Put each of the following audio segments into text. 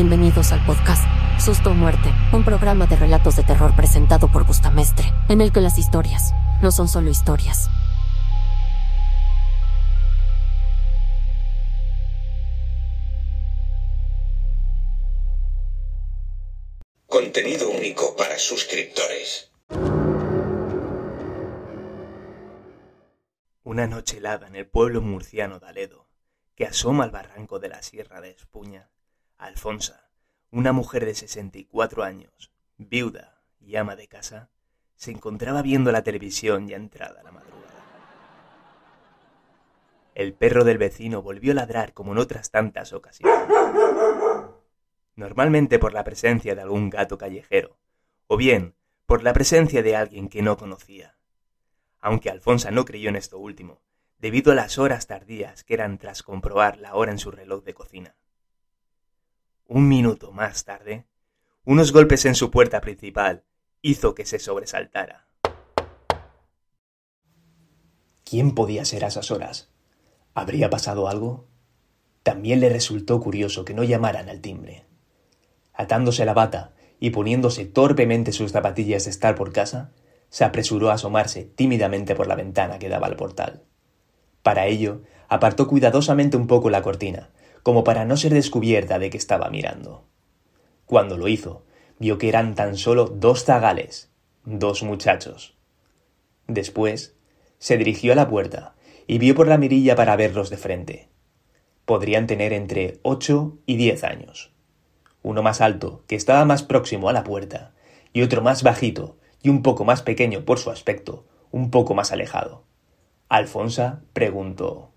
Bienvenidos al podcast Susto o Muerte, un programa de relatos de terror presentado por Bustamestre, en el que las historias no son solo historias. Contenido único para suscriptores. Una noche helada en el pueblo murciano de Aledo, que asoma al barranco de la Sierra de Espuña, Alfonsa, una mujer de 64 años, viuda y ama de casa, se encontraba viendo la televisión ya entrada la madrugada. El perro del vecino volvió a ladrar como en otras tantas ocasiones. Normalmente por la presencia de algún gato callejero, o bien por la presencia de alguien que no conocía. Aunque Alfonsa no creyó en esto último, debido a las horas tardías que eran tras comprobar la hora en su reloj de cocina. Un minuto más tarde, unos golpes en su puerta principal hizo que se sobresaltara. ¿Quién podía ser a esas horas? ¿Habría pasado algo? También le resultó curioso que no llamaran al timbre. Atándose la bata y poniéndose torpemente sus zapatillas de estar por casa, se apresuró a asomarse tímidamente por la ventana que daba al portal. Para ello, apartó cuidadosamente un poco la cortina, como para no ser descubierta de que estaba mirando. Cuando lo hizo, vio que eran tan solo dos zagales, dos muchachos. Después, se dirigió a la puerta y vio por la mirilla para verlos de frente. Podrían tener entre ocho y diez años. Uno más alto, que estaba más próximo a la puerta, y otro más bajito y un poco más pequeño por su aspecto, un poco más alejado. Alfonsa preguntó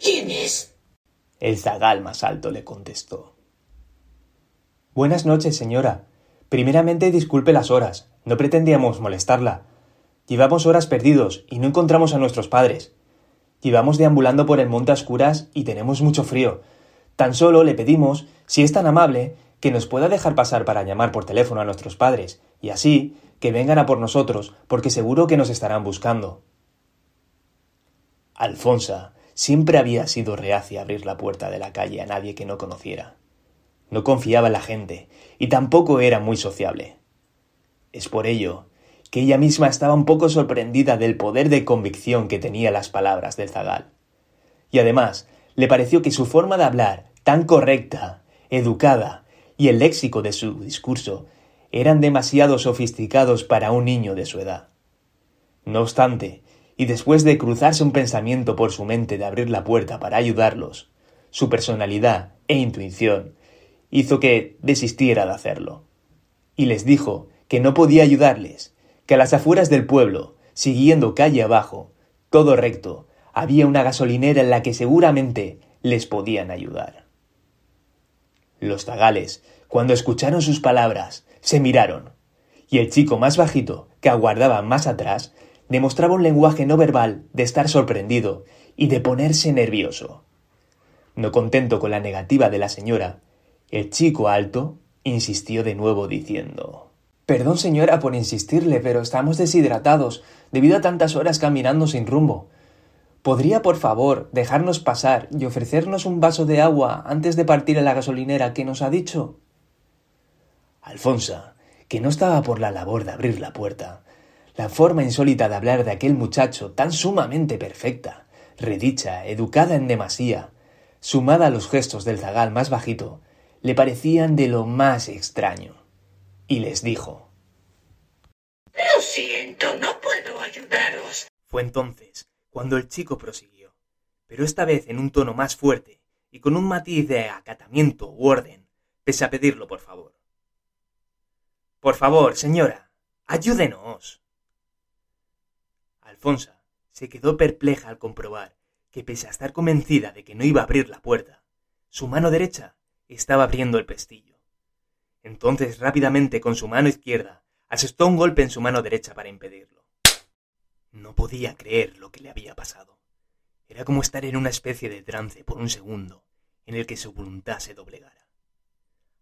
¿Quién es? El zagal más alto le contestó. Buenas noches, señora. Primeramente disculpe las horas. No pretendíamos molestarla. Llevamos horas perdidos y no encontramos a nuestros padres. Llevamos deambulando por el monte a oscuras y tenemos mucho frío. Tan solo le pedimos, si es tan amable, que nos pueda dejar pasar para llamar por teléfono a nuestros padres, y así que vengan a por nosotros, porque seguro que nos estarán buscando. Alfonsa siempre había sido reacia a abrir la puerta de la calle a nadie que no conociera. No confiaba en la gente, y tampoco era muy sociable. Es por ello que ella misma estaba un poco sorprendida del poder de convicción que tenía las palabras del zagal. Y además, le pareció que su forma de hablar, tan correcta, educada, y el léxico de su discurso eran demasiado sofisticados para un niño de su edad. No obstante, y después de cruzarse un pensamiento por su mente de abrir la puerta para ayudarlos, su personalidad e intuición hizo que desistiera de hacerlo. Y les dijo que no podía ayudarles, que a las afueras del pueblo, siguiendo calle abajo, todo recto, había una gasolinera en la que seguramente les podían ayudar. Los zagales, cuando escucharon sus palabras, se miraron, y el chico más bajito, que aguardaba más atrás, demostraba un lenguaje no verbal de estar sorprendido y de ponerse nervioso. No contento con la negativa de la señora, el chico alto insistió de nuevo diciendo Perdón, señora, por insistirle, pero estamos deshidratados debido a tantas horas caminando sin rumbo. ¿Podría, por favor, dejarnos pasar y ofrecernos un vaso de agua antes de partir a la gasolinera que nos ha dicho? Alfonsa, que no estaba por la labor de abrir la puerta, la forma insólita de hablar de aquel muchacho tan sumamente perfecta, redicha, educada en demasía, sumada a los gestos del zagal más bajito, le parecían de lo más extraño. Y les dijo Lo siento, no puedo ayudaros. Fue entonces cuando el chico prosiguió, pero esta vez en un tono más fuerte y con un matiz de acatamiento u orden, pese a pedirlo por favor. Por favor, señora, ayúdenos. Alfonsa se quedó perpleja al comprobar que, pese a estar convencida de que no iba a abrir la puerta, su mano derecha estaba abriendo el pestillo. Entonces rápidamente con su mano izquierda asestó un golpe en su mano derecha para impedirlo. No podía creer lo que le había pasado. Era como estar en una especie de trance por un segundo en el que su voluntad se doblegara.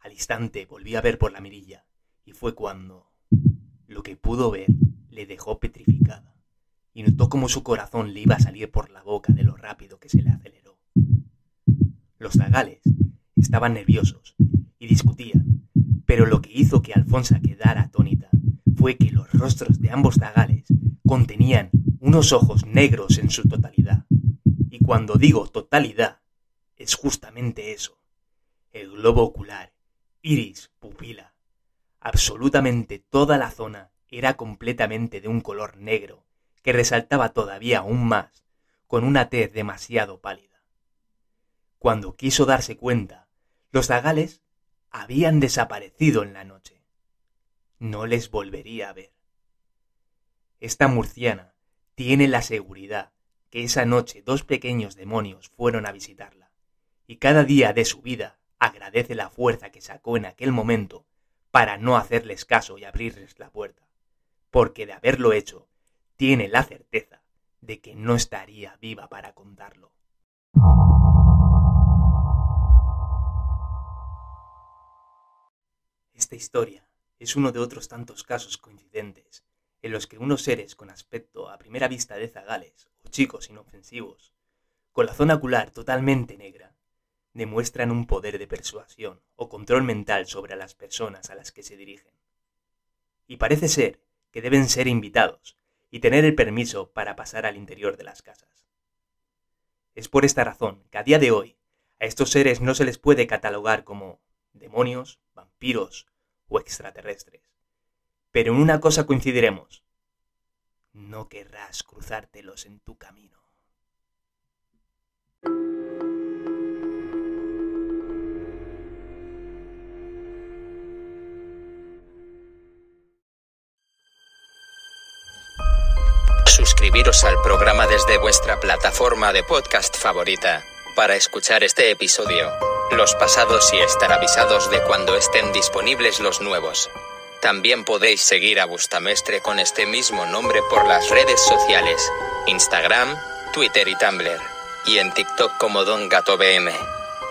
Al instante volvió a ver por la mirilla y fue cuando lo que pudo ver le dejó petrificada y notó como su corazón le iba a salir por la boca de lo rápido que se le aceleró. Los zagales estaban nerviosos y y discutían, pero lo que hizo que Alfonsa quedara atónita fue que los rostros de ambos zagales contenían unos ojos negros en su totalidad. Y cuando digo totalidad, es justamente eso. El globo ocular, iris, pupila. Absolutamente toda la zona era completamente de un color negro, que resaltaba todavía aún más, con una tez demasiado pálida. Cuando quiso darse cuenta, los zagales habían desaparecido en la noche. No les volvería a ver. Esta murciana tiene la seguridad que esa noche dos pequeños demonios fueron a visitarla, y cada día de su vida agradece la fuerza que sacó en aquel momento para no hacerles caso y abrirles la puerta, porque de haberlo hecho, tiene la certeza de que no estaría viva para contarlo. Esta historia es uno de otros tantos casos coincidentes en los que unos seres con aspecto a primera vista de zagales o chicos inofensivos, con la zona ocular totalmente negra, demuestran un poder de persuasión o control mental sobre las personas a las que se dirigen. Y parece ser que deben ser invitados y tener el permiso para pasar al interior de las casas. Es por esta razón que a día de hoy a estos seres no se les puede catalogar como demonios, vampiros o extraterrestres, pero en una cosa coincidiremos. No querrás cruzártelos en tu camino. Suscribiros al programa desde vuestra plataforma de podcast favorita para escuchar este episodio, los pasados y estar avisados de cuando estén disponibles los nuevos. También podéis seguir a Bustamestre con este mismo nombre por las redes sociales, Instagram, Twitter y Tumblr, y en TikTok como Don Gato BM.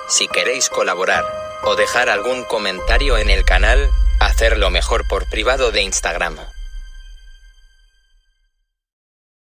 Si queréis colaborar o dejar algún comentario en el canal, hacerlo mejor por privado de Instagram.